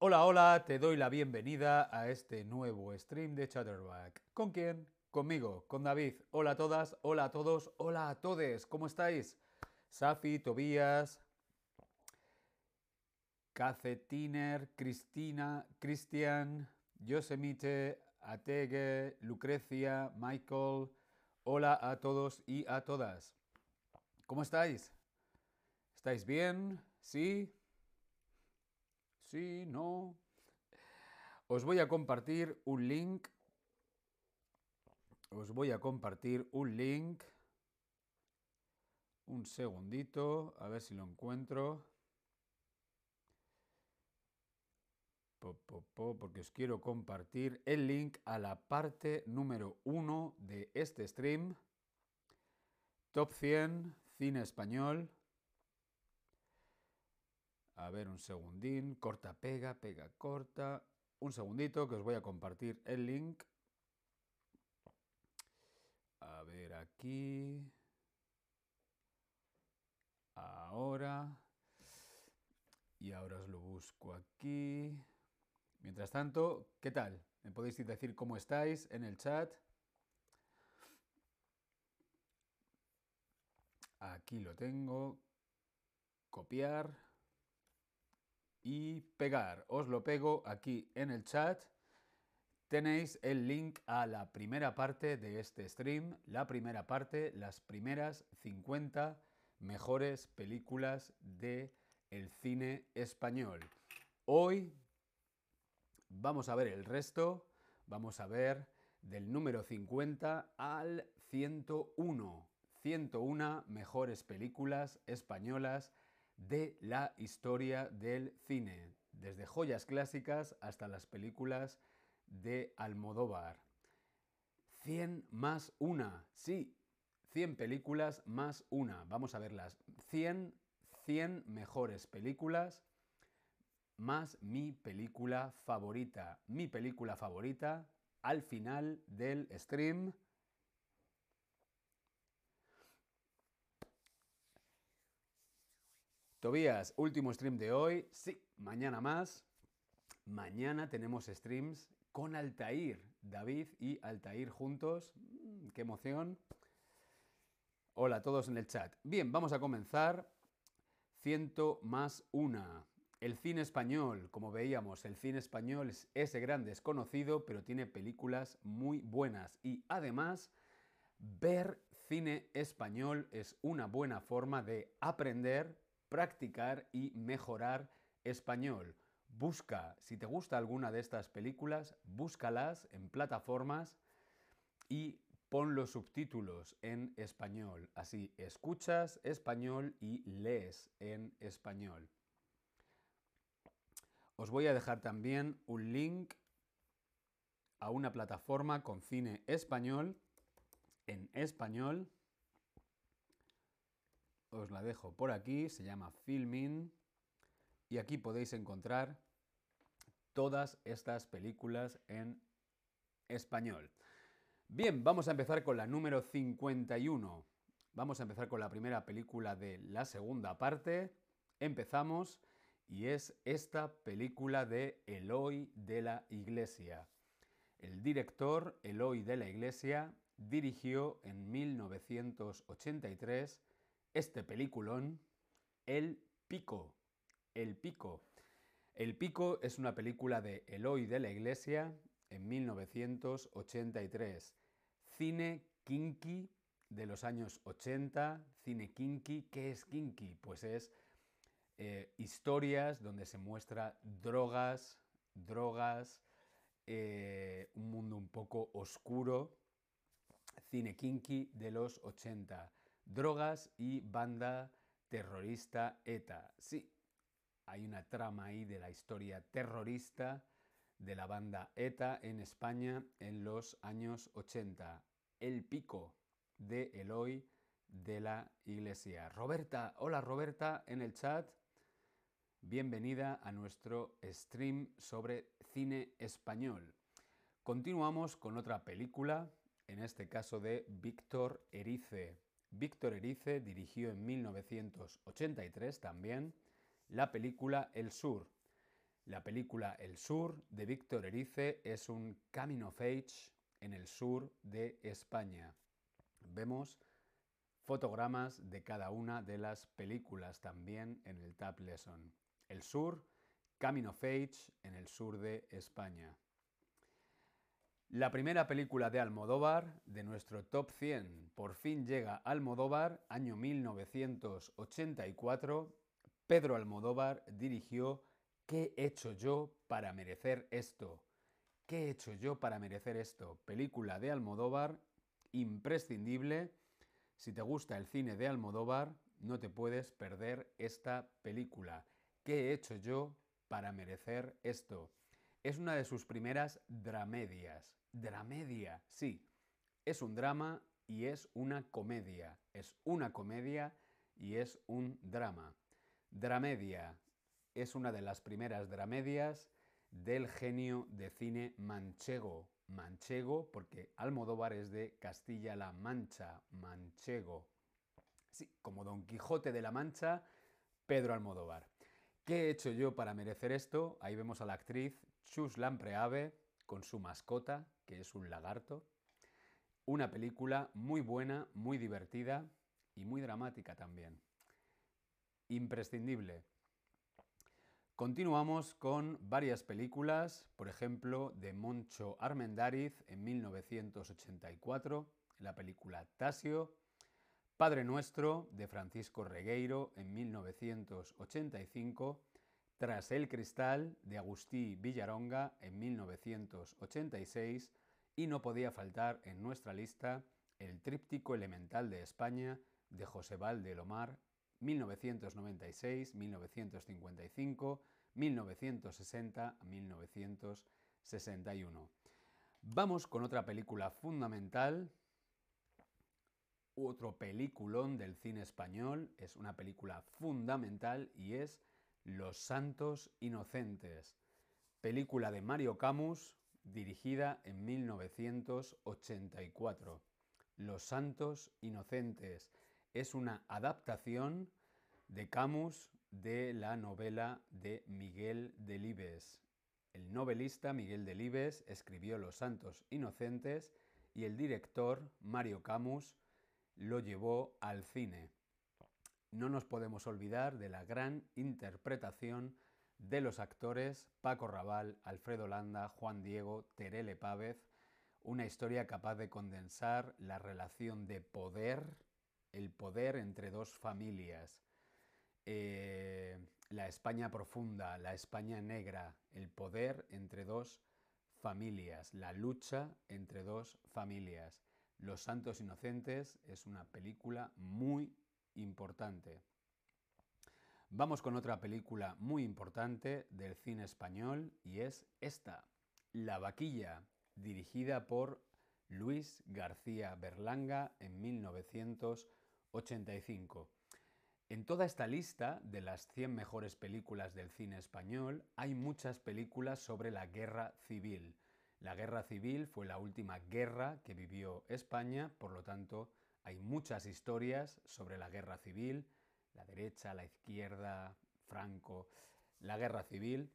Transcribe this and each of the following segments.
Hola, hola, te doy la bienvenida a este nuevo stream de Chatterback. ¿Con quién? Conmigo, con David. Hola a todas, hola a todos, hola a todes. ¿Cómo estáis? Safi, Tobías, Cacetiner, Cristina, Cristian, Yosemite, Atege, Lucrecia, Michael. Hola a todos y a todas. ¿Cómo estáis? ¿Estáis bien? ¿Sí? Sí, no. Os voy a compartir un link. Os voy a compartir un link. Un segundito, a ver si lo encuentro. Po, po, po, porque os quiero compartir el link a la parte número uno de este stream. Top 100, cine español. A ver, un segundín. Corta, pega, pega, corta. Un segundito que os voy a compartir el link. A ver aquí. Ahora. Y ahora os lo busco aquí. Mientras tanto, ¿qué tal? ¿Me podéis decir cómo estáis en el chat? Aquí lo tengo. Copiar y pegar. Os lo pego aquí en el chat. Tenéis el link a la primera parte de este stream. La primera parte, las primeras 50 mejores películas de el cine español. Hoy vamos a ver el resto. Vamos a ver del número 50 al 101. 101 mejores películas españolas de la historia del cine, desde joyas clásicas hasta las películas de Almodóvar. 100 más una, sí, 100 películas más una. Vamos a verlas. 100, 100 mejores películas más mi película favorita. Mi película favorita al final del stream. Tobías, último stream de hoy. Sí, mañana más. Mañana tenemos streams con Altair, David y Altair juntos. Mm, ¡Qué emoción! Hola a todos en el chat. Bien, vamos a comenzar. Ciento más una. El cine español, como veíamos, el cine español es ese gran desconocido, pero tiene películas muy buenas. Y además, ver cine español es una buena forma de aprender, practicar y mejorar español. Busca, si te gusta alguna de estas películas, búscalas en plataformas y pon los subtítulos en español. Así escuchas español y lees en español. Os voy a dejar también un link a una plataforma con cine español en español. Os la dejo por aquí, se llama Filmin y aquí podéis encontrar todas estas películas en español. Bien, vamos a empezar con la número 51. Vamos a empezar con la primera película de la segunda parte. Empezamos y es esta película de Eloy de la Iglesia. El director Eloy de la Iglesia dirigió en 1983 este peliculón, El Pico. El Pico. El Pico es una película de Eloy de la Iglesia en 1983. Cine kinky de los años 80, cine kinky. ¿Qué es kinky? Pues es eh, historias donde se muestra drogas, drogas, eh, un mundo un poco oscuro, cine kinky de los 80, drogas y banda terrorista ETA. Sí, hay una trama ahí de la historia terrorista de la banda ETA en España en los años 80. El pico de Eloy de la Iglesia. Roberta, hola Roberta en el chat. Bienvenida a nuestro stream sobre cine español. Continuamos con otra película, en este caso de Víctor Erice. Víctor Erice dirigió en 1983 también la película El Sur. La película El Sur de Víctor Erice es un coming of age en el sur de España. Vemos fotogramas de cada una de las películas también en el Tab Lesson. El sur, Coming of Age en el sur de España. La primera película de Almodóvar, de nuestro top 100, por fin llega Almodóvar, año 1984. Pedro Almodóvar dirigió ¿Qué he hecho yo para merecer esto? ¿Qué he hecho yo para merecer esto? Película de Almodóvar, imprescindible. Si te gusta el cine de Almodóvar, no te puedes perder esta película. ¿Qué he hecho yo para merecer esto? Es una de sus primeras dramedias. Dramedia, sí. Es un drama y es una comedia. Es una comedia y es un drama. Dramedia es una de las primeras dramedias del genio de cine manchego. Manchego porque Almodóvar es de Castilla-La Mancha, manchego. Sí, como Don Quijote de la Mancha, Pedro Almodóvar. ¿Qué he hecho yo para merecer esto? Ahí vemos a la actriz Chus Lampreave con su mascota, que es un lagarto. Una película muy buena, muy divertida y muy dramática también. Imprescindible. Continuamos con varias películas, por ejemplo, de Moncho Armendáriz en 1984, la película Tasio, Padre Nuestro de Francisco Regueiro en 1985, Tras el Cristal de Agustí Villaronga en 1986 y no podía faltar en nuestra lista El Tríptico Elemental de España de José Valdelomar 1996, 1955, 1960 1961. Vamos con otra película fundamental, otro peliculón del cine español, es una película fundamental y es Los Santos Inocentes, película de Mario Camus, dirigida en 1984. Los Santos Inocentes es una adaptación de Camus de la novela de Miguel Delibes. El novelista Miguel Delibes escribió Los Santos Inocentes y el director Mario Camus lo llevó al cine. No nos podemos olvidar de la gran interpretación de los actores Paco Raval, Alfredo Landa, Juan Diego, Terele Pávez, una historia capaz de condensar la relación de poder, el poder entre dos familias, eh, la España profunda, la España negra, el poder entre dos familias, la lucha entre dos familias. Los Santos Inocentes es una película muy importante. Vamos con otra película muy importante del cine español y es esta, La Vaquilla, dirigida por Luis García Berlanga en 1985. En toda esta lista de las 100 mejores películas del cine español hay muchas películas sobre la guerra civil. La guerra civil fue la última guerra que vivió España, por lo tanto hay muchas historias sobre la guerra civil, la derecha, la izquierda, Franco, la guerra civil.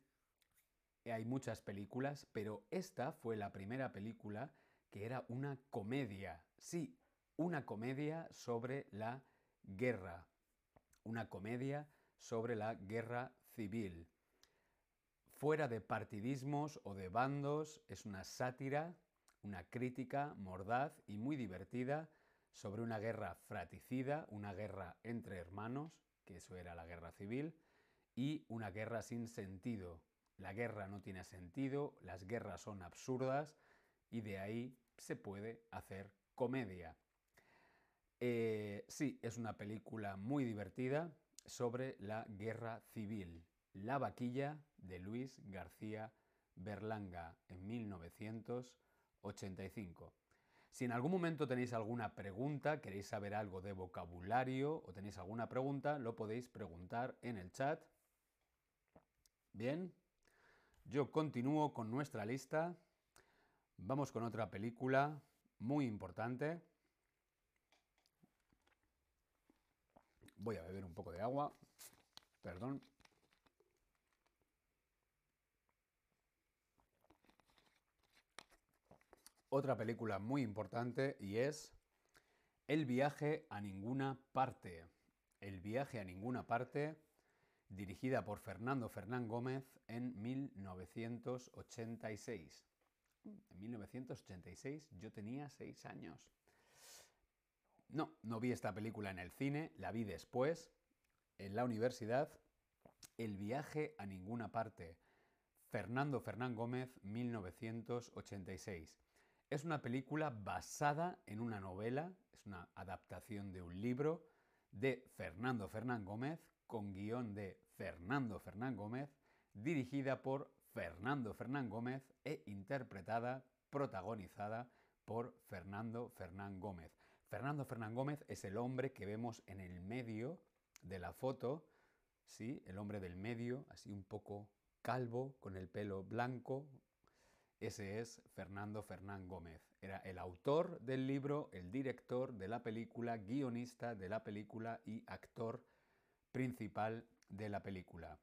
Hay muchas películas, pero esta fue la primera película que era una comedia, sí, una comedia sobre la guerra una comedia sobre la guerra civil. Fuera de partidismos o de bandos, es una sátira, una crítica mordaz y muy divertida sobre una guerra fraticida, una guerra entre hermanos, que eso era la guerra civil, y una guerra sin sentido. La guerra no tiene sentido, las guerras son absurdas y de ahí se puede hacer comedia. Eh, sí, es una película muy divertida sobre la guerra civil. La vaquilla de Luis García Berlanga en 1985. Si en algún momento tenéis alguna pregunta, queréis saber algo de vocabulario o tenéis alguna pregunta, lo podéis preguntar en el chat. Bien, yo continúo con nuestra lista. Vamos con otra película muy importante. Voy a beber un poco de agua. Perdón. Otra película muy importante y es El viaje a ninguna parte. El viaje a ninguna parte, dirigida por Fernando Fernán Gómez en 1986. En 1986 yo tenía seis años. No, no vi esta película en el cine, la vi después, en la universidad. El viaje a ninguna parte. Fernando Fernán Gómez, 1986. Es una película basada en una novela, es una adaptación de un libro de Fernando Fernán Gómez, con guion de Fernando Fernán Gómez, dirigida por Fernando Fernán Gómez e interpretada, protagonizada por Fernando Fernán Gómez. Fernando Fernán Gómez es el hombre que vemos en el medio de la foto, ¿sí? El hombre del medio, así un poco calvo, con el pelo blanco. Ese es Fernando Fernán Gómez. Era el autor del libro, el director de la película, guionista de la película y actor principal de la película.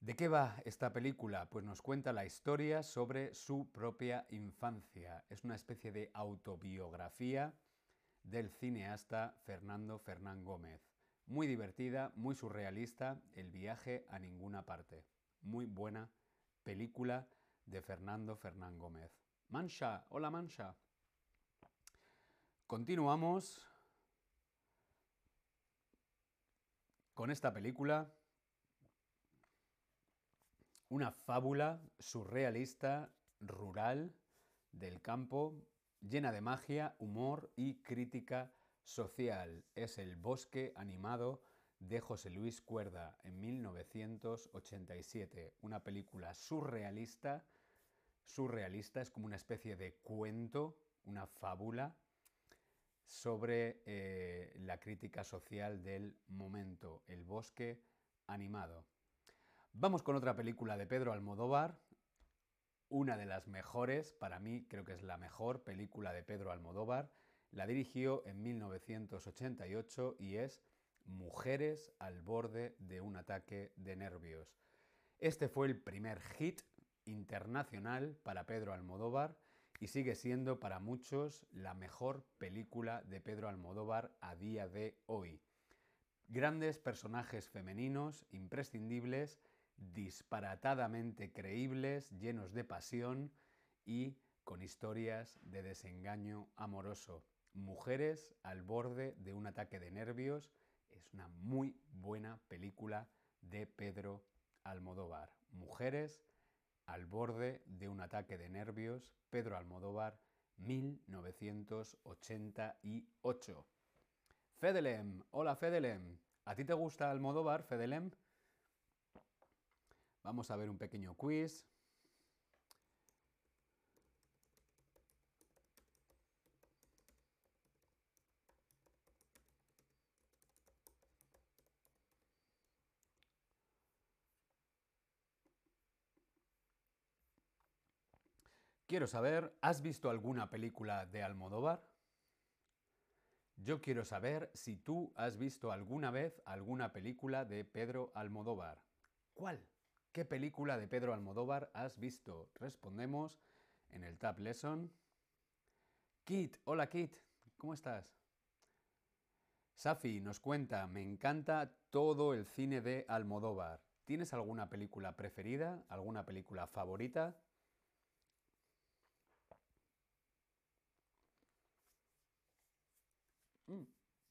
¿De qué va esta película? Pues nos cuenta la historia sobre su propia infancia. Es una especie de autobiografía del cineasta Fernando Fernán Gómez. Muy divertida, muy surrealista, El viaje a ninguna parte. Muy buena película de Fernando Fernán Gómez. Mancha, hola Mancha. Continuamos con esta película una fábula surrealista, rural, del campo, llena de magia, humor y crítica social. Es El bosque animado de José Luis Cuerda en 1987. Una película surrealista. Surrealista es como una especie de cuento, una fábula sobre eh, la crítica social del momento. El bosque animado. Vamos con otra película de Pedro Almodóvar, una de las mejores, para mí creo que es la mejor película de Pedro Almodóvar. La dirigió en 1988 y es Mujeres al borde de un ataque de nervios. Este fue el primer hit internacional para Pedro Almodóvar y sigue siendo para muchos la mejor película de Pedro Almodóvar a día de hoy. Grandes personajes femeninos imprescindibles disparatadamente creíbles, llenos de pasión y con historias de desengaño amoroso. Mujeres al borde de un ataque de nervios es una muy buena película de Pedro Almodóvar. Mujeres al borde de un ataque de nervios, Pedro Almodóvar, 1988. Fedelem, hola Fedelem. ¿A ti te gusta Almodóvar, Fedelem? Vamos a ver un pequeño quiz. Quiero saber, ¿has visto alguna película de Almodóvar? Yo quiero saber si tú has visto alguna vez alguna película de Pedro Almodóvar. ¿Cuál? ¿Qué película de Pedro Almodóvar has visto? Respondemos en el Tab Lesson. Kit, hola Kit, ¿cómo estás? Safi nos cuenta, me encanta todo el cine de Almodóvar. ¿Tienes alguna película preferida? ¿Alguna película favorita?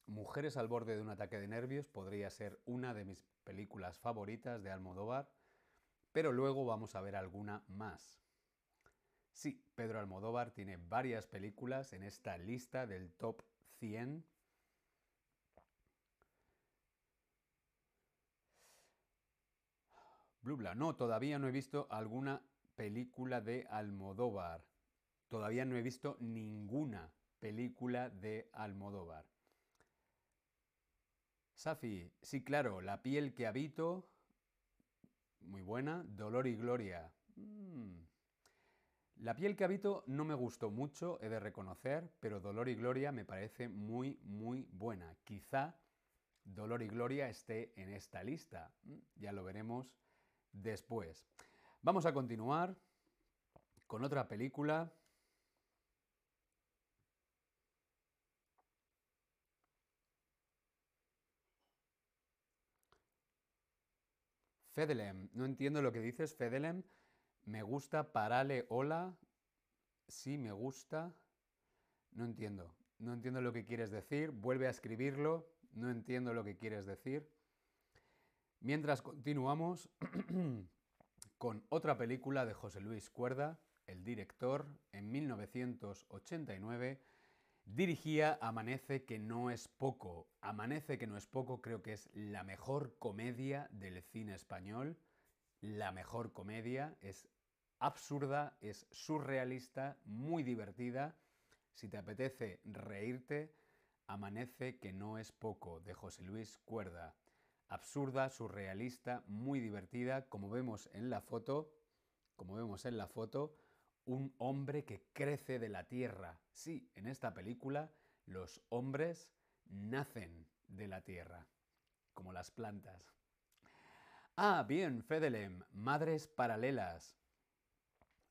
Mujeres al borde de un ataque de nervios podría ser una de mis películas favoritas de Almodóvar pero luego vamos a ver alguna más. Sí, Pedro Almodóvar tiene varias películas en esta lista del top 100. Blubla, no, todavía no he visto alguna película de Almodóvar. Todavía no he visto ninguna película de Almodóvar. Safi, sí, claro, La piel que habito, muy buena. Dolor y Gloria. Mm. La piel que habito no me gustó mucho, he de reconocer, pero Dolor y Gloria me parece muy, muy buena. Quizá Dolor y Gloria esté en esta lista. Mm, ya lo veremos después. Vamos a continuar con otra película. Fedelem, no entiendo lo que dices, Fedelem. Me gusta, parale, hola. Sí, me gusta. No entiendo. No entiendo lo que quieres decir. Vuelve a escribirlo. No entiendo lo que quieres decir. Mientras continuamos con otra película de José Luis Cuerda, el director, en 1989, dirigía Amanece que no es poco. Amanece que no es poco creo que es la mejor comedia del cine español. La mejor comedia es absurda, es surrealista, muy divertida. Si te apetece reírte, Amanece que no es poco, de José Luis Cuerda. Absurda, surrealista, muy divertida, como vemos en la foto, como vemos en la foto, un hombre que crece de la tierra. Sí, en esta película los hombres nacen de la tierra, como las plantas. Ah, bien, Fedelem, madres paralelas.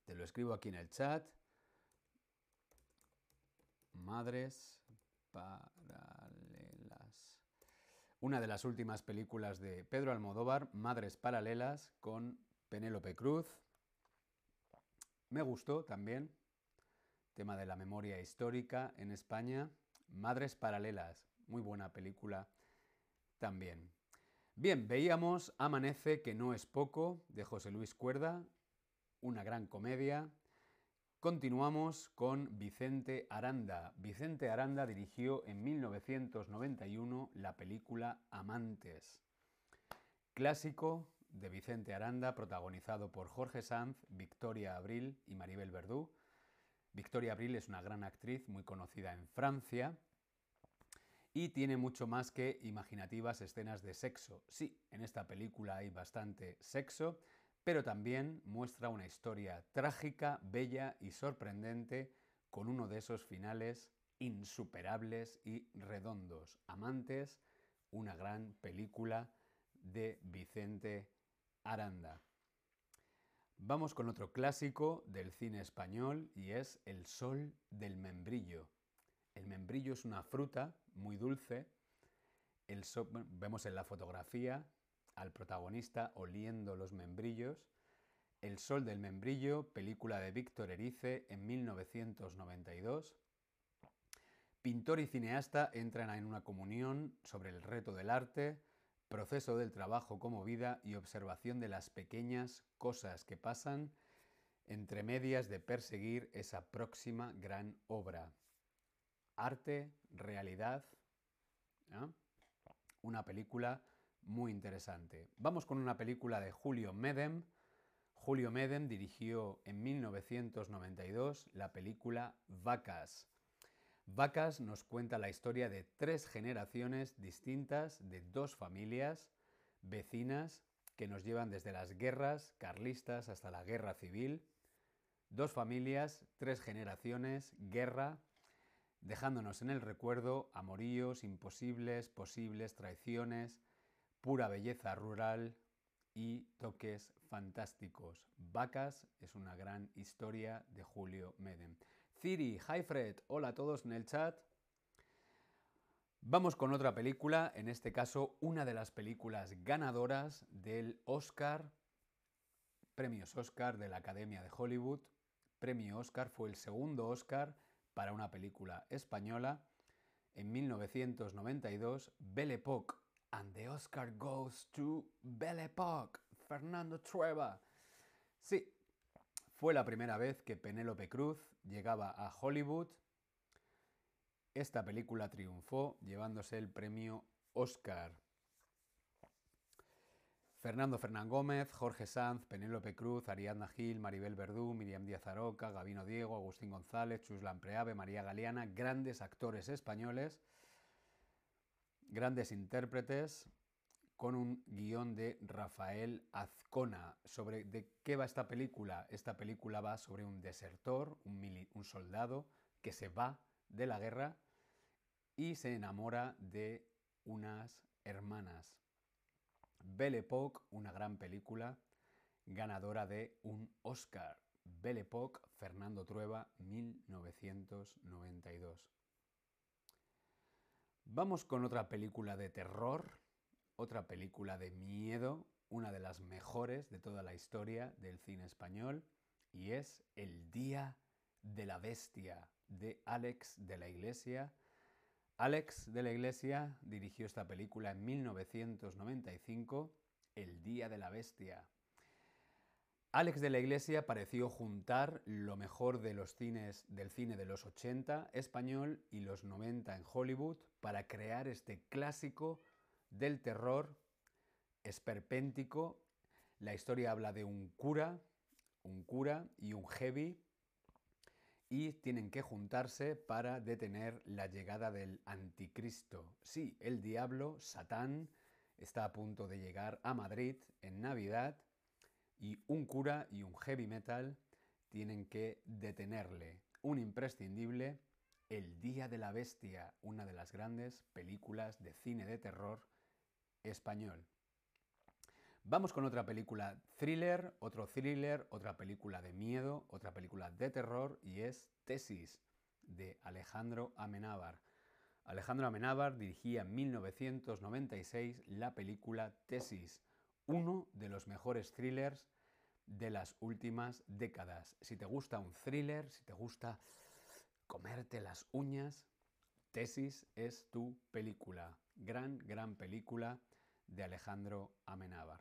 Te lo escribo aquí en el chat. Madres paralelas. Una de las últimas películas de Pedro Almodóvar, Madres paralelas, con Penélope Cruz. Me gustó también. Tema de la memoria histórica en España. Madres paralelas. Muy buena película también. Bien, veíamos Amanece, que no es poco, de José Luis Cuerda, una gran comedia, Continuamos con Vicente Aranda. Vicente Aranda dirigió en 1991 la película Amantes. Clásico de Vicente Aranda, protagonizado por Jorge Sanz, Victoria Abril y Maribel Verdú. Victoria Abril es una gran actriz muy conocida en Francia y tiene mucho más que imaginativas escenas de sexo. Sí, en esta película hay bastante sexo, pero también muestra una historia trágica, bella y sorprendente con uno de esos finales insuperables y redondos. Amantes, una gran película de Vicente Aranda. Vamos con otro clásico del cine español y es El sol del membrillo. El membrillo es una fruta muy dulce. vemos en la fotografía al protagonista oliendo los membrillos. El sol del membrillo, película de Víctor Erice en 1992. Pintor y cineasta entran en una comunión sobre el reto del arte, proceso del trabajo como vida y observación de las pequeñas cosas que pasan entre medias de perseguir esa próxima gran obra. Arte, realidad, una película muy interesante. Vamos con una película de Julio Medem. Julio Medem dirigió en 1992 la película Vacas. Vacas nos cuenta la historia de tres generaciones distintas de dos familias vecinas que nos llevan desde las guerras carlistas hasta la guerra civil. Dos familias, tres generaciones, guerra, dejándonos en el recuerdo amoríos, imposibles, posibles, traiciones, pura belleza rural y toques fantásticos. Vacas es una gran historia de Julio Medem. Ciri, hi Fred, hola a todos en el chat. Vamos con otra película, en este caso una de las películas ganadoras del Oscar, premios Oscar de la Academia de Hollywood. Premio Oscar fue el segundo Oscar para una película española. En 1992, Belle Époque And the Oscar goes to Belle Époque, Fernando Trueba. Sí, fue la primera vez que Penélope Cruz llegaba a Hollywood. Esta película triunfó llevándose el premio Oscar. Fernando Fernán Gómez, Jorge Sanz, Penélope Cruz, Ariadna Gil, Maribel Verdú, Miriam Díaz Aroca, Gabino Diego, Agustín González, Chuslan Preave, María Galeana, grandes actores españoles, grandes intérpretes, con un guion de Rafael Azcona. ¿Sobre de qué va esta película? Esta película va sobre un desertor, un, un soldado que se va de la guerra y se enamora de unas hermanas. Belle Époque, una gran película ganadora de un Oscar. Belle Époque, Fernando Trueba, 1992. Vamos con otra película de terror, otra película de miedo, una de las mejores de toda la historia del cine español, y es El Día de la Bestia, de Alex de la Iglesia. Alex de la Iglesia dirigió esta película en 1995, El Día de la Bestia. Alex de la Iglesia pareció juntar lo mejor de los cines del cine de los 80 español y los 90 en Hollywood para crear este clásico del terror esperpéntico. La historia habla de un cura, un cura y un heavy y tienen que juntarse para detener la llegada del anticristo. Sí, el diablo, Satán, está a punto de llegar a Madrid en Navidad y un cura y un heavy metal tienen que detenerle. Un imprescindible, El Día de la Bestia, una de las grandes películas de cine de terror español. Vamos con otra película thriller, otro thriller, otra película de miedo, otra película de terror y es Tesis de Alejandro Amenábar. Alejandro Amenábar dirigía en 1996 la película Tesis, uno de los mejores thrillers de las últimas décadas. Si te gusta un thriller, si te gusta comerte las uñas, Tesis es tu película. Gran, gran película de Alejandro Amenábar.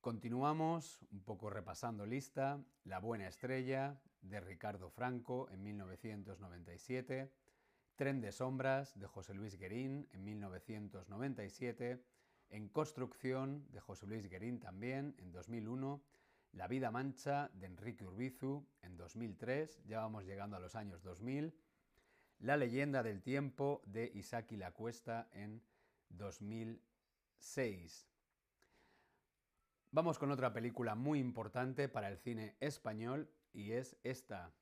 Continuamos un poco repasando lista. La buena estrella de Ricardo Franco en 1997. Tren de sombras de José Luis Guerín en 1997. En construcción de José Luis Guerín también en 2001. La vida mancha de Enrique Urbizu en 2003. Ya vamos llegando a los años 2000. La leyenda del tiempo de Isaki La Cuesta en 2006. Vamos con otra película muy importante para el cine español y es esta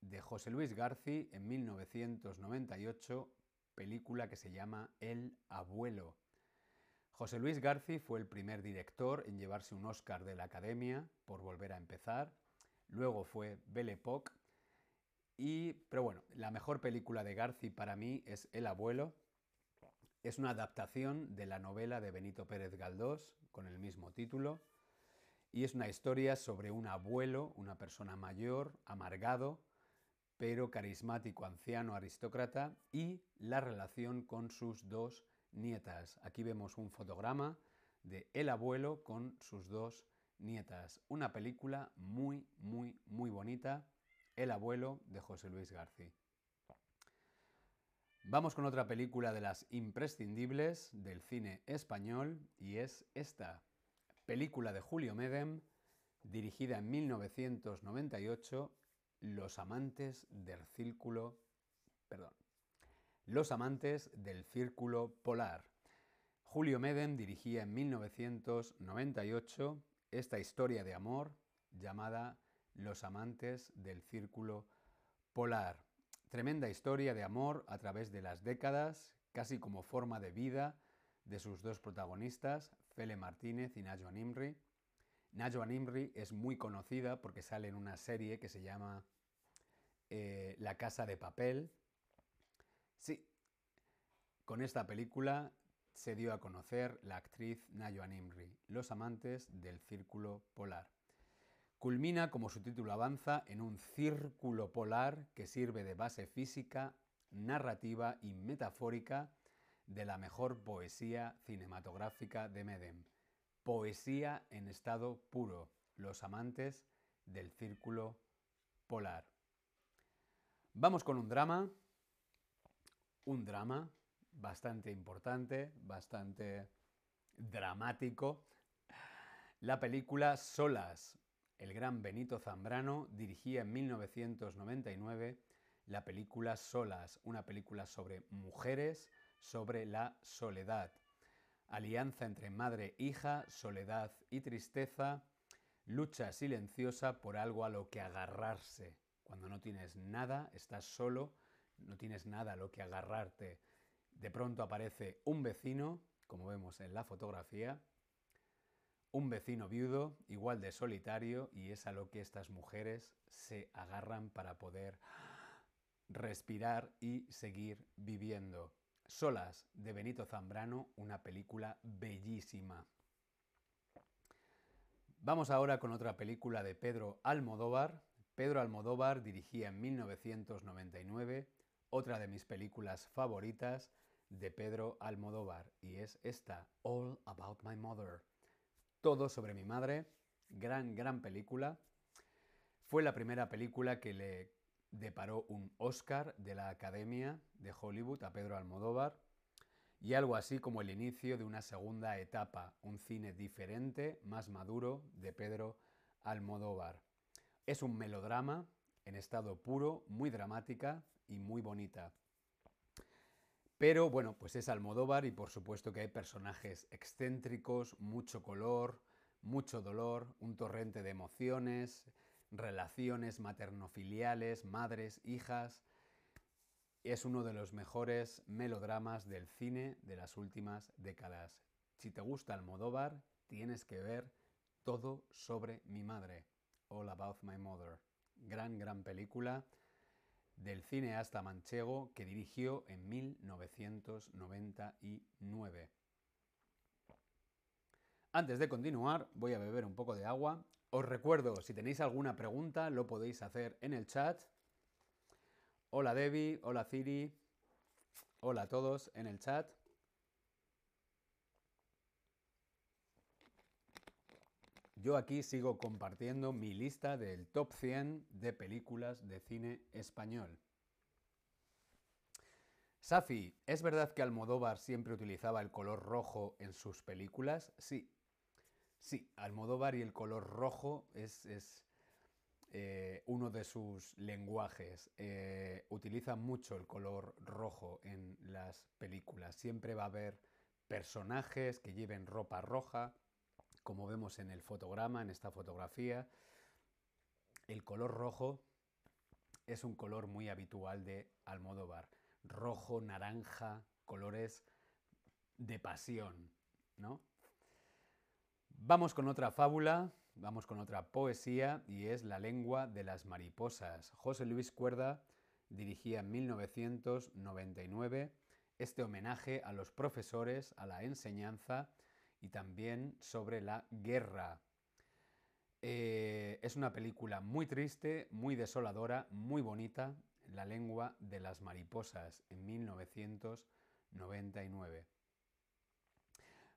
de José Luis Garci en 1998, película que se llama El abuelo. José Luis Garci fue el primer director en llevarse un Oscar de la Academia por volver a empezar. Luego fue Belle Époque. Y, pero bueno, la mejor película de Garci para mí es El abuelo. Es una adaptación de la novela de Benito Pérez Galdós con el mismo título. Y es una historia sobre un abuelo, una persona mayor, amargado, pero carismático anciano aristócrata, y la relación con sus dos nietas. Aquí vemos un fotograma de el abuelo con sus dos nietas. Una película muy, muy, muy bonita. El abuelo de José Luis García. Vamos con otra película de las imprescindibles del cine español y es esta, película de Julio Medem, dirigida en 1998, Los amantes del círculo, perdón, Los amantes del círculo polar. Julio Medem dirigía en 1998 esta historia de amor llamada Los amantes del círculo polar. Tremenda historia de amor a través de las décadas, casi como forma de vida de sus dos protagonistas, Fele Martínez y Najwa Nimri. Najwa Nimri es muy conocida porque sale en una serie que se llama eh, La Casa de Papel. Sí, con esta película se dio a conocer la actriz Najwa Nimri, Los amantes del círculo polar. Culmina, como su título avanza, en un círculo polar que sirve de base física, narrativa y metafórica de la mejor poesía cinematográfica de Medem. Poesía en estado puro, los amantes del círculo polar. Vamos con un drama, un drama bastante importante, bastante dramático. La película Solas. El gran Benito Zambrano dirigía en 1999 la película Solas, una película sobre mujeres, sobre la soledad. Alianza entre madre e hija, soledad y tristeza, lucha silenciosa por algo a lo que agarrarse. Cuando no tienes nada, estás solo, no tienes nada a lo que agarrarte. De pronto aparece un vecino, como vemos en la fotografía, un vecino viudo, igual de solitario, y es a lo que estas mujeres se agarran para poder respirar y seguir viviendo. Solas, de Benito Zambrano, una película bellísima. Vamos ahora con otra película de Pedro Almodóvar. Pedro Almodóvar dirigía en 1999 otra de mis películas favoritas de Pedro Almodóvar y es esta, All About My Mother. Todo sobre mi madre, gran, gran película. Fue la primera película que le deparó un Oscar de la Academia de Hollywood a Pedro Almodóvar y algo así como el inicio de una segunda etapa, un cine diferente, más maduro de Pedro Almodóvar. Es un melodrama en estado puro, muy dramática y muy bonita. Pero bueno, pues es Almodóvar y por supuesto que hay personajes excéntricos, mucho color, mucho dolor, un torrente de emociones, relaciones maternofiliales, madres, hijas. Es uno de los mejores melodramas del cine de las últimas décadas. Si te gusta Almodóvar, tienes que ver todo sobre mi madre. All About My Mother. Gran, gran película del cineasta manchego que dirigió en 1999. Antes de continuar, voy a beber un poco de agua os recuerdo, si tenéis alguna pregunta, lo podéis hacer en el chat. Hola Debbie, hola Ciri, hola a todos en el chat. Yo aquí sigo compartiendo mi lista del top 100 de películas de cine español. Safi, ¿es verdad que Almodóvar siempre utilizaba el color rojo en sus películas? Sí, Sí, Almodóvar y el color rojo es, eh, uno de sus lenguajes. Eh, utiliza mucho el color rojo en las películas. Siempre va a haber personajes que lleven ropa roja, como vemos en el fotograma, en esta fotografía. El color rojo es un color muy habitual de Almodóvar. Rojo, naranja, colores de pasión, ¿no? Vamos con otra fábula, vamos con otra poesía y es La lengua de las mariposas. José Luis Cuerda dirigía en 1999 este homenaje a los profesores, a la enseñanza y también sobre la guerra. Eh, es una película muy triste, muy desoladora, muy bonita, La lengua de las mariposas, en 1999.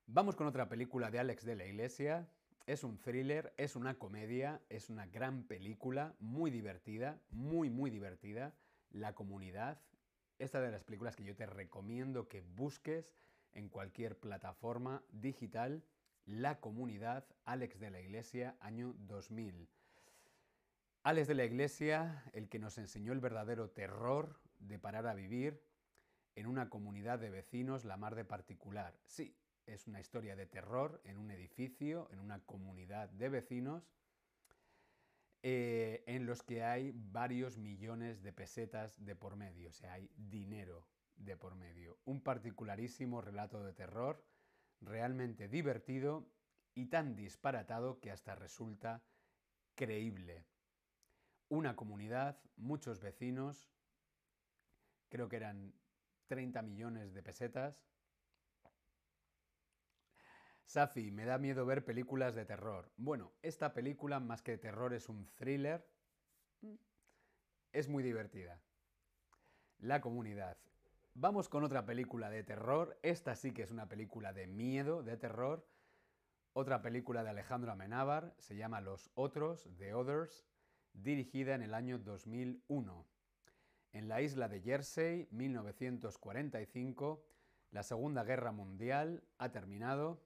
Vamos con otra película de Alex de la Iglesia. Es un thriller, es una comedia, es una gran película, muy divertida, muy, muy divertida. La comunidad, esta de las películas que yo te recomiendo que busques en cualquier plataforma digital. La comunidad, Alex de la Iglesia, año 2000. Alex de la Iglesia, el que nos enseñó el verdadero terror de parar a vivir en una comunidad de vecinos la mar de particular. Sí, es una historia de terror en un edificio, en una comunidad de vecinos, eh, en los que hay varios millones de pesetas de por medio, o sea, hay dinero de por medio. Un particularísimo relato de terror, realmente divertido y tan disparatado que hasta resulta creíble. Una comunidad, muchos vecinos, creo que eran 30 millones de pesetas, Safi, me da miedo ver películas de terror. Bueno, esta película más que terror es un thriller. Es muy divertida. La comunidad. Vamos con otra película de terror. Esta sí que es una película de miedo, de terror. Otra película de Alejandro Amenábar, se llama Los Otros, The Others, dirigida en el año 2001. En la isla de Jersey, 1945, la Segunda Guerra Mundial ha terminado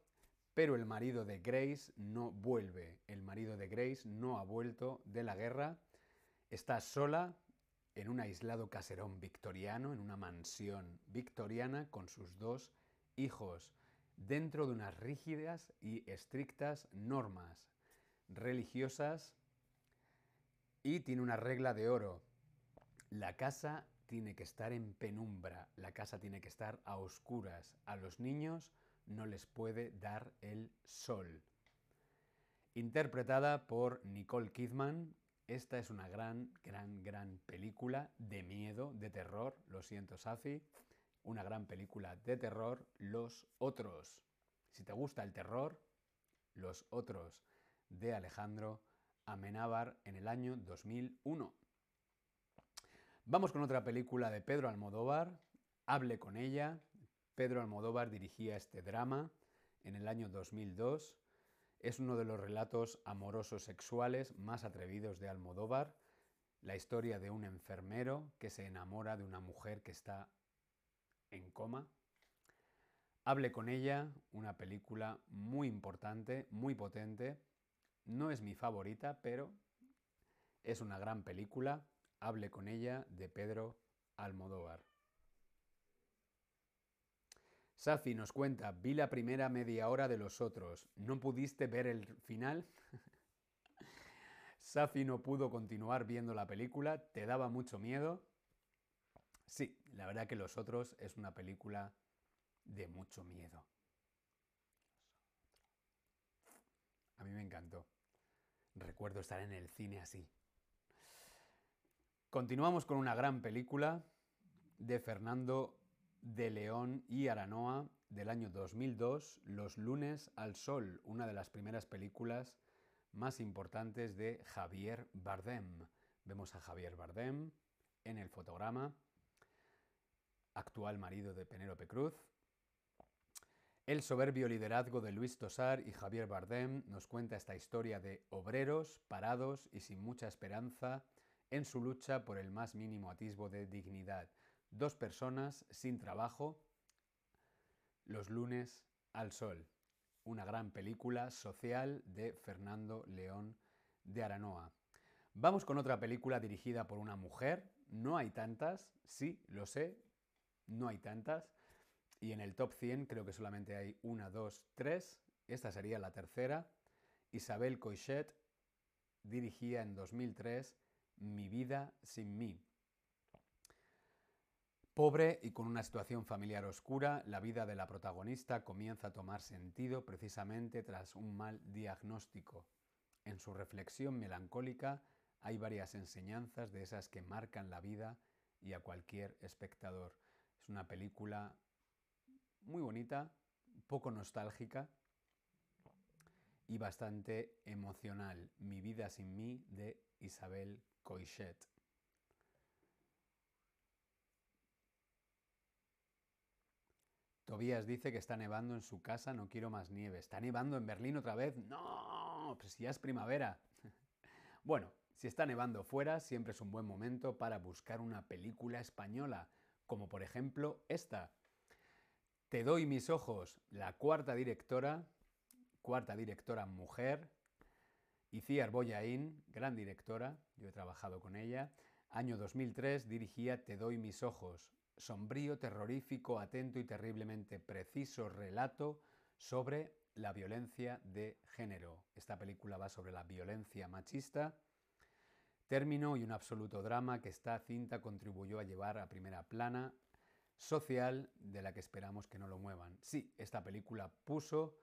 pero el marido de Grace no vuelve. El marido de Grace no ha vuelto de la guerra. Está sola en un aislado caserón victoriano, en una mansión victoriana con sus dos hijos, dentro de unas rígidas y estrictas normas religiosas y tiene una regla de oro. La casa tiene que estar en penumbra, la casa tiene que estar a oscuras. A los niños no les puede dar el sol. Interpretada por Nicole Kidman, esta es una gran, gran, gran película de miedo, de terror, lo siento Safi, una gran película de terror, Los Otros. Si te gusta el terror, Los Otros, de Alejandro Amenábar en el año 2001. Vamos con otra película de Pedro Almodóvar, Hable con ella. Pedro Almodóvar dirigía este drama en el año 2002. Es uno de los relatos amorosos sexuales más atrevidos de Almodóvar, la historia de un enfermero que se enamora de una mujer que está en coma. Hable con ella, una película muy importante, muy potente. No es mi favorita, pero es una gran película. Hable con ella de Pedro Almodóvar. Safi nos cuenta, vi la primera media hora de los otros. ¿No pudiste ver el final? Safi no pudo continuar viendo la película. ¿Te daba mucho miedo? Sí, la verdad que Los Otros es una película de mucho miedo. A mí me encantó. Recuerdo estar en el cine así. Continuamos con una gran película de Fernando de León y Aranoa del año 2002, Los lunes al sol, una de las primeras películas más importantes de Javier Bardem. Vemos a Javier Bardem en el fotograma, actual marido de Penélope Cruz. El soberbio liderazgo de Luis Tosar y Javier Bardem nos cuenta esta historia de obreros parados y sin mucha esperanza en su lucha por el más mínimo atisbo de dignidad Dos personas sin trabajo, Los lunes al sol, una gran película social de Fernando León de Aranoa. Vamos con otra película dirigida por una mujer, no hay tantas, sí, lo sé, no hay tantas, y en el top 100 creo que solamente hay una, dos, tres, esta sería la tercera, Isabel Coixet dirigía en 2003 Mi vida sin mí, Pobre y con una situación familiar oscura, la vida de la protagonista comienza a tomar sentido precisamente tras un mal diagnóstico. En su reflexión melancólica hay varias enseñanzas de esas que marcan la vida y a cualquier espectador. Es una película muy bonita, poco nostálgica y bastante emocional. Mi vida sin mí de Isabel Coixet. Tobías dice que está nevando en su casa, no quiero más nieve. ¿Está nevando en Berlín otra vez? No, pues ya es primavera. bueno, si está nevando fuera, siempre es un buen momento para buscar una película española, como por ejemplo esta. Te doy mis ojos, la cuarta directora, cuarta directora mujer, Iciar Boyain, gran directora, yo he trabajado con ella. Año 2003 dirigía Te doy mis ojos, sombrío, terrorífico, atento y terriblemente preciso relato sobre la violencia de género. Esta película va sobre la violencia machista, término y un absoluto drama que esta cinta contribuyó a llevar a primera plana social de la que esperamos que no lo muevan. Sí, esta película puso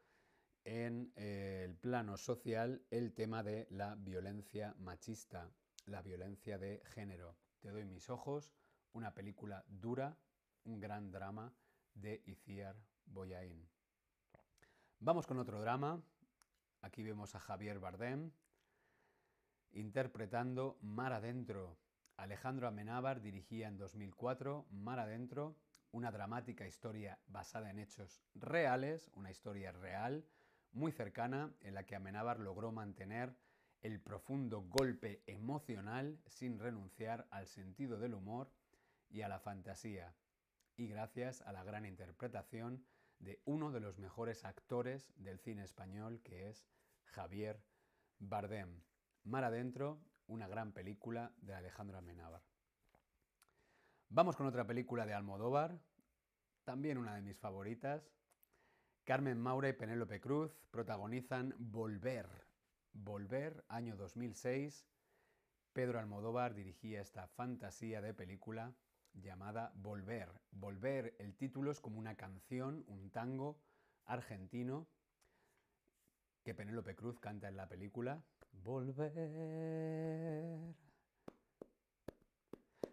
en eh, el plano social el tema de la violencia machista, la violencia de género. Te doy mis ojos, una película dura, un gran drama de Iciar Boyain. Vamos con otro drama. Aquí vemos a Javier Bardem interpretando Mar Adentro. Alejandro Amenábar dirigía en 2004 Mar Adentro, una dramática historia basada en hechos reales, una historia real, muy cercana, en la que Amenábar logró mantener el profundo golpe emocional sin renunciar al sentido del humor y a la fantasía, y gracias a la gran interpretación de uno de los mejores actores del cine español, que es Javier Bardem. Mar Adentro, una gran película de Alejandro Amenábar. Vamos con otra película de Almodóvar, también una de mis favoritas. Carmen Maura y Penélope Cruz protagonizan Volver. Volver, año 2006. Pedro Almodóvar dirigía esta fantasía de película llamada Volver. Volver, el título es como una canción, un tango argentino que Penélope Cruz canta en la película. Volver.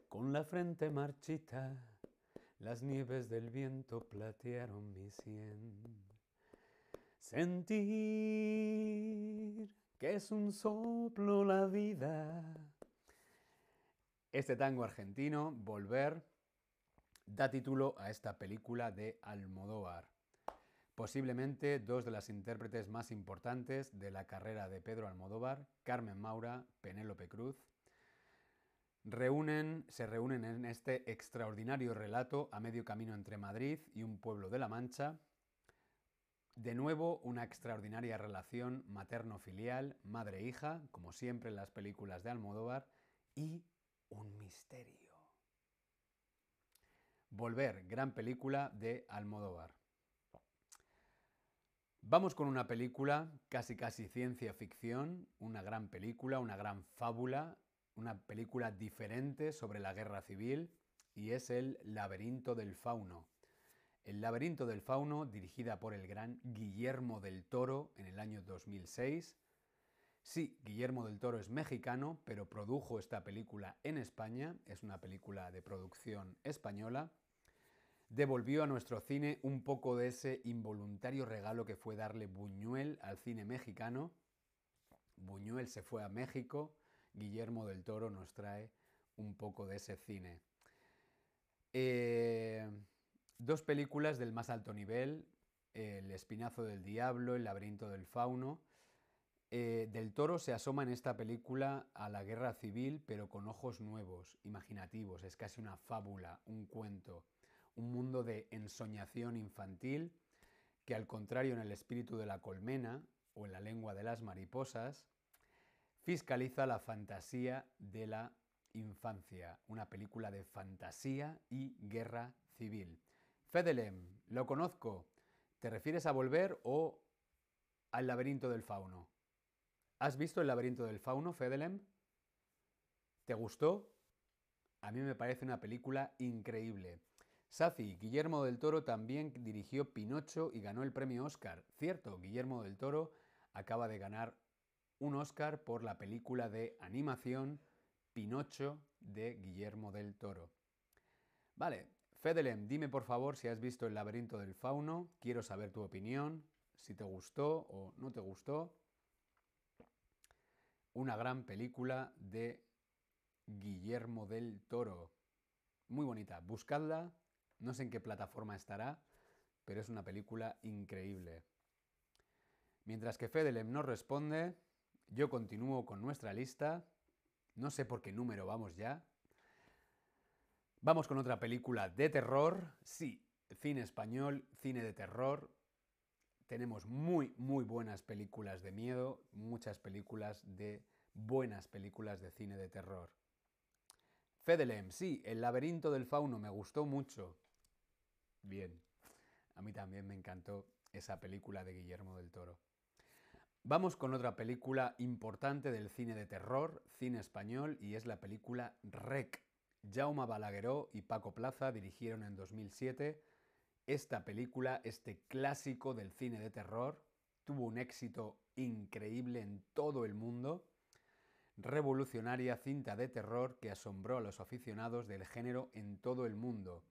Con la frente marchita, las nieves del viento platearon mi sien. Sentir que es un soplo la vida este tango argentino, Volver, da título a esta película de Almodóvar. Posiblemente dos de las intérpretes más importantes de la carrera de Pedro Almodóvar, Carmen Maura, Penélope Cruz, se reúnen en este extraordinario relato a medio camino entre Madrid y un pueblo de la Mancha. De nuevo, una extraordinaria relación materno-filial, madre-hija, como siempre en las películas de Almodóvar, y un misterio. Volver, gran película de Almodóvar. Vamos con una película casi casi ciencia ficción, una gran película, una gran fábula, una película diferente sobre la guerra civil y es El laberinto del fauno. El laberinto del fauno, dirigida por el gran Guillermo del Toro en el año 2006, Sí, Guillermo del Toro es mexicano, pero produjo esta película en España, es una película de producción española. Devolvió a nuestro cine un poco de ese involuntario regalo que fue darle Buñuel al cine mexicano. Buñuel se fue a México, Guillermo del Toro nos trae un poco de ese cine. Eh, dos películas del más alto nivel, El Espinazo del Diablo, El Laberinto del Fauno. Eh, del Toro se asoma en esta película a la guerra civil, pero con ojos nuevos, imaginativos. Es casi una fábula, un cuento, un mundo de ensoñación infantil que, al contrario en el espíritu de la colmena o en la lengua de las mariposas, fiscaliza la fantasía de la infancia. Una película de fantasía y guerra civil. Fedelem, lo conozco. ¿Te refieres a volver o al laberinto del fauno? ¿Has visto El laberinto del fauno, Fedelem? ¿Te gustó? A mí me parece una película increíble. Safi, Guillermo del Toro también dirigió Pinocho y ganó el premio Oscar. Cierto, Guillermo del Toro acaba de ganar un Oscar por la película de animación Pinocho de Guillermo del Toro. Vale, Fedelem, dime por favor si has visto El laberinto del fauno. Quiero saber tu opinión, si te gustó o no te gustó una gran película de Guillermo del Toro. Muy bonita, buscadla, no sé en qué plataforma estará, pero es una película increíble. Mientras que Fedelem no responde, yo continúo con nuestra lista. No sé por qué número vamos ya. Vamos con otra película de terror. Sí, cine español, cine de terror. Tenemos muy, muy buenas películas de miedo, muchas películas de buenas películas de cine de terror. Fedelem, sí, El laberinto del fauno me gustó mucho. Bien, a mí también me encantó esa película de Guillermo del Toro. Vamos con otra película importante del cine de terror, cine español, y es la película Rec. Jaume Balagueró y Paco Plaza dirigieron en 2007 esta película, este clásico del cine de terror, tuvo un éxito increíble en todo el mundo. Revolucionaria cinta de terror que asombró a los aficionados del género en todo el mundo.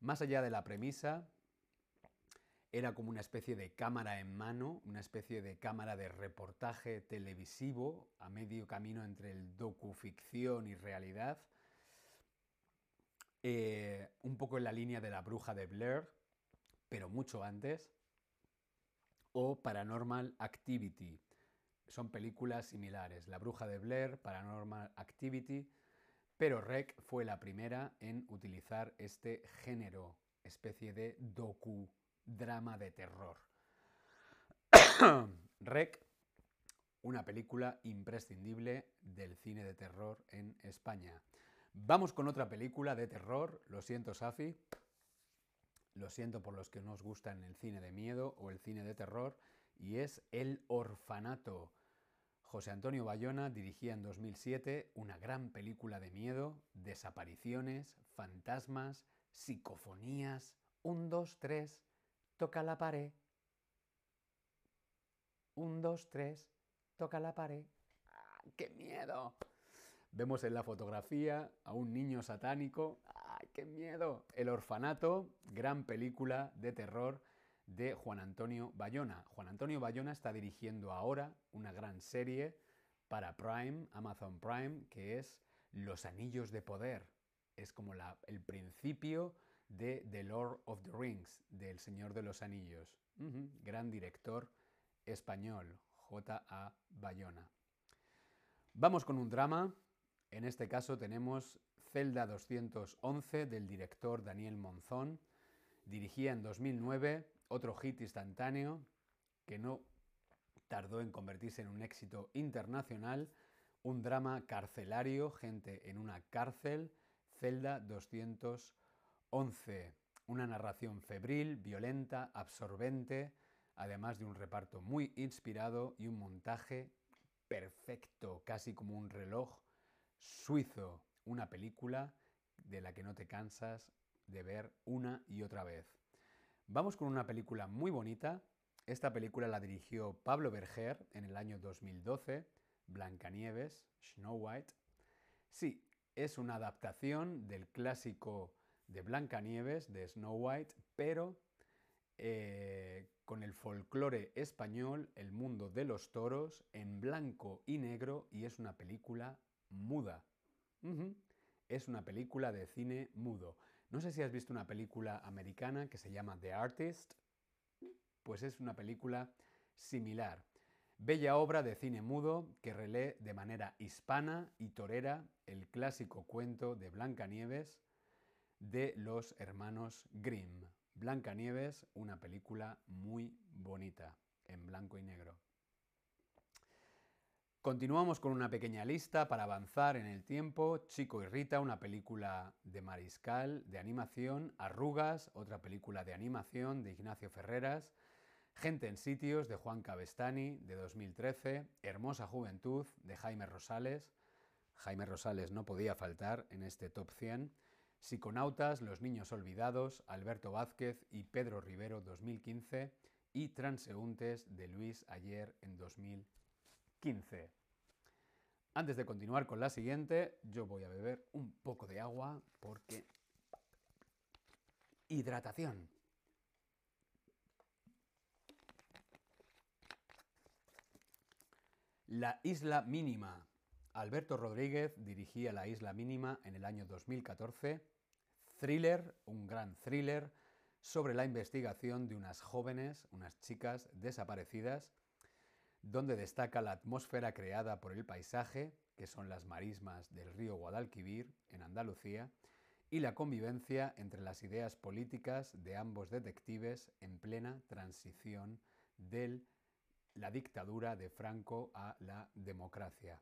Más allá de la premisa, era como una especie de cámara en mano, una especie de cámara de reportaje televisivo a medio camino entre el docuficción y realidad. Eh, un poco en la línea de la bruja de Blair, pero mucho antes, o Paranormal Activity. Son películas similares. La Bruja de Blair, Paranormal Activity, pero Rec fue la primera en utilizar este género, especie de docu drama de terror. Rec, una película imprescindible del cine de terror en España. Vamos con otra película de terror, lo siento Safi, lo siento por los que no os gustan el cine de miedo o el cine de terror, y es El Orfanato. José Antonio Bayona dirigía en 2007 una gran película de miedo, desapariciones, fantasmas, psicofonías. Un, dos, tres, toca la pared. Un, dos, tres, toca la pared. ¡Ah, ¡Qué miedo! Vemos en la fotografía a un niño satánico. ¡Ay, qué miedo! El orfanato, gran película de terror de Juan Antonio Bayona. Juan Antonio Bayona está dirigiendo ahora una gran serie para Prime, Amazon Prime, que es Los Anillos de Poder. Es como el principio de The Lord of the Rings, del Señor de los Anillos. Gran director español, J.A. Bayona. Vamos con un drama. En este caso tenemos Celda 211 del director Daniel Monzón. Dirigía en 2009 otro hit instantáneo que no tardó en convertirse en un éxito internacional, un drama carcelario, gente en una cárcel, celda 211, una narración febril, violenta, absorbente, además de un reparto muy inspirado y un montaje perfecto, casi como un reloj suizo, una película de la que no te cansas de ver una y otra vez. Vamos con una película muy bonita. Esta película la dirigió Pablo Berger en el año 2012, Blancanieves, Snow White. Sí, es una adaptación del clásico de Blancanieves, de Snow White, pero eh, con el folclore español, el mundo de los toros, en blanco y negro, y es una película muda. Es una película de cine mudo. No sé si has visto una película americana que se llama The Artist, pues es una película similar. Bella obra de cine mudo que relee de manera hispana y torera el clásico cuento de Blancanieves de los hermanos Grimm. Blancanieves, una película muy bonita, en blanco y negro. Continuamos con una pequeña lista para avanzar en el tiempo. Chico y Rita, una película de Mariscal, de animación. Arrugas, otra película de animación de Ignacio Ferreras. Gente en sitios de Juan Cabestani, de 2013. Hermosa Juventud, de Jaime Rosales. Jaime Rosales no podía faltar en este top 100. Psiconautas, Los Niños Olvidados, Alberto Vázquez y Pedro Rivero, 2015. Y Transeúntes, de Luis Ayer, en 2015. 15. Antes de continuar con la siguiente, yo voy a beber un poco de agua porque... Hidratación. La Isla Mínima. Alberto Rodríguez dirigía La Isla Mínima en el año 2014. Thriller, un gran thriller sobre la investigación de unas jóvenes, unas chicas desaparecidas donde destaca la atmósfera creada por el paisaje, que son las marismas del río Guadalquivir, en Andalucía, y la convivencia entre las ideas políticas de ambos detectives en plena transición de la dictadura de Franco a la democracia.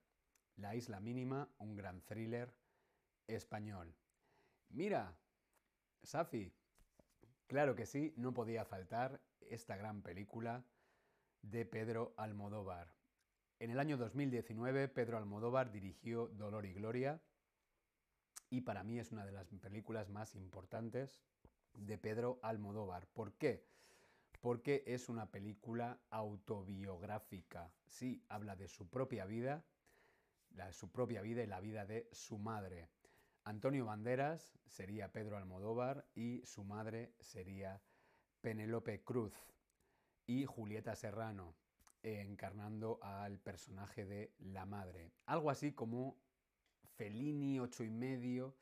La Isla Mínima, un gran thriller español. Mira, Safi, claro que sí, no podía faltar esta gran película de Pedro Almodóvar. En el año 2019, Pedro Almodóvar dirigió Dolor y Gloria y para mí es una de las películas más importantes de Pedro Almodóvar. ¿Por qué? Porque es una película autobiográfica. Sí, habla de su propia vida, la, su propia vida y la vida de su madre. Antonio Banderas sería Pedro Almodóvar y su madre sería Penélope Cruz y Julieta Serrano, encarnando al personaje de la madre. Algo así como Fellini, ocho y medio.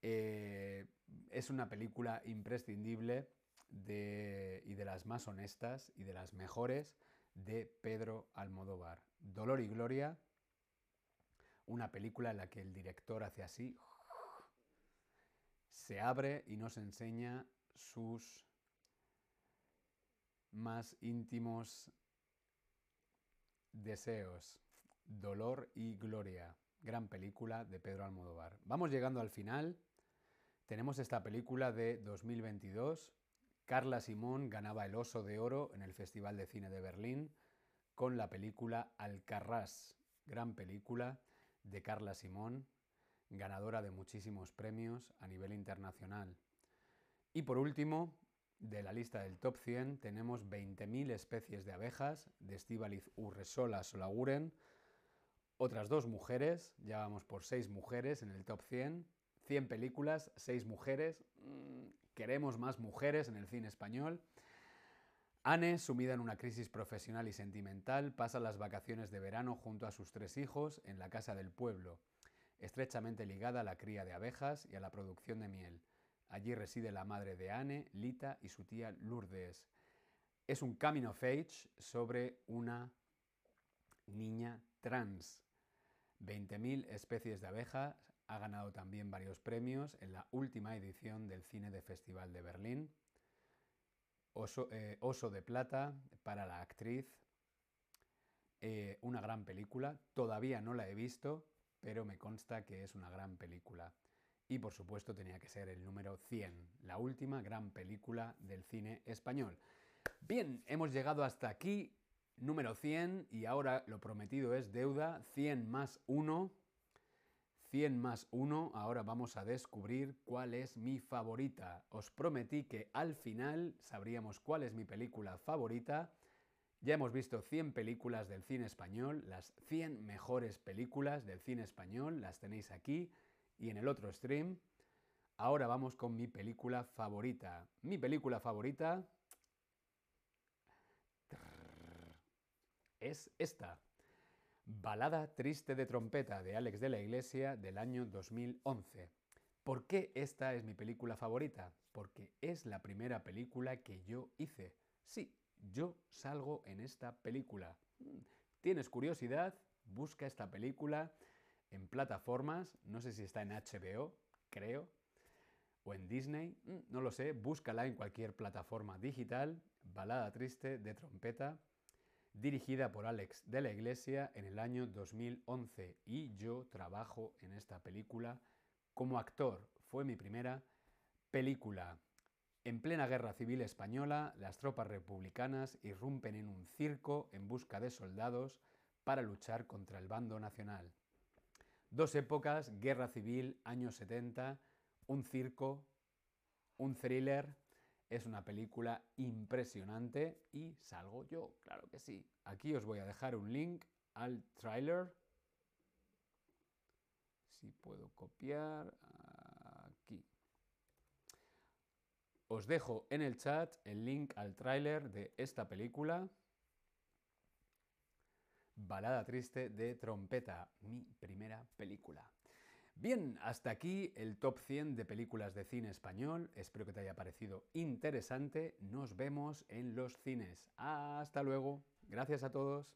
Eh, es una película imprescindible y de las más honestas y de las mejores de Pedro Almodóvar. Dolor y Gloria, una película en la que el director hace así, se abre y nos enseña sus más íntimos deseos. Dolor y Gloria. Gran película de Pedro Almodóvar. Vamos llegando al final. Tenemos esta película de 2022. Carla Simón ganaba el Oso de Oro en el Festival de Cine de Berlín con la película Alcarrás. Gran película de Carla Simón, ganadora de muchísimos premios a nivel internacional. Y por último, de la lista del top 100 tenemos 20.000 especies de abejas de Estíbaliz Urresola Solaguren, otras dos mujeres, ya vamos por seis mujeres en el top 100, 100 películas, seis mujeres, mm, queremos más mujeres en el cine español. Anne, sumida en una crisis profesional y sentimental, pasa las vacaciones de verano junto a sus tres hijos en la casa del pueblo, estrechamente ligada a la cría de abejas y a la producción de miel. Allí reside la madre de Anne, Lita, y su tía Lourdes. Es un coming of age sobre una niña trans. 20.000 especies de abejas ha ganado también varios premios en la última edición del Cine de Festival de Berlín. Oso, eh, de Plata para la actriz. Eh, una gran película. Todavía no la he visto, pero me consta que es una gran película. Y por supuesto tenía que ser el número 100, la última gran película del cine español. Bien, hemos llegado hasta aquí, número 100, y ahora lo prometido es deuda, 100 más 1. 100 más 1, ahora vamos a descubrir cuál es mi favorita. Os prometí que al final sabríamos cuál es mi película favorita. Ya hemos visto 100 películas del cine español, las 100 mejores películas del cine español, las tenéis aquí y en el otro stream. Ahora vamos con mi película favorita. Mi película favorita es esta. Balada triste de trompeta de Alex de la Iglesia del año 2011. ¿Por qué esta es mi película favorita? Porque es la primera película que yo hice. Sí, yo salgo en esta película. ¿Tienes curiosidad? Busca esta película en plataformas, no sé si está en HBO, creo, o en Disney, mm, no lo sé, búscala en cualquier plataforma digital, Balada Triste de Trompeta, dirigida por Alex de la Iglesia en el año 2011 y yo trabajo en esta película como actor. Fue mi primera película. En plena guerra civil española, las tropas republicanas irrumpen en un circo en busca de soldados para luchar contra el bando nacional. Dos épocas, guerra civil, años 70, un circo, un thriller. Es una película impresionante y salgo yo, claro que sí. Aquí os voy a dejar un link al tráiler. Si puedo copiar, aquí. Os dejo en el chat el link al tráiler de esta película. Balada triste de trompeta, mi primera película. Bien, hasta aquí el top 100 de películas de cine español. Espero que te haya parecido interesante. Nos vemos en los cines. Hasta luego. Gracias a todos.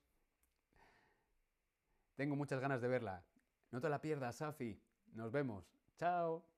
Tengo muchas ganas de verla. No te la pierdas, Safi. Nos vemos. Chao.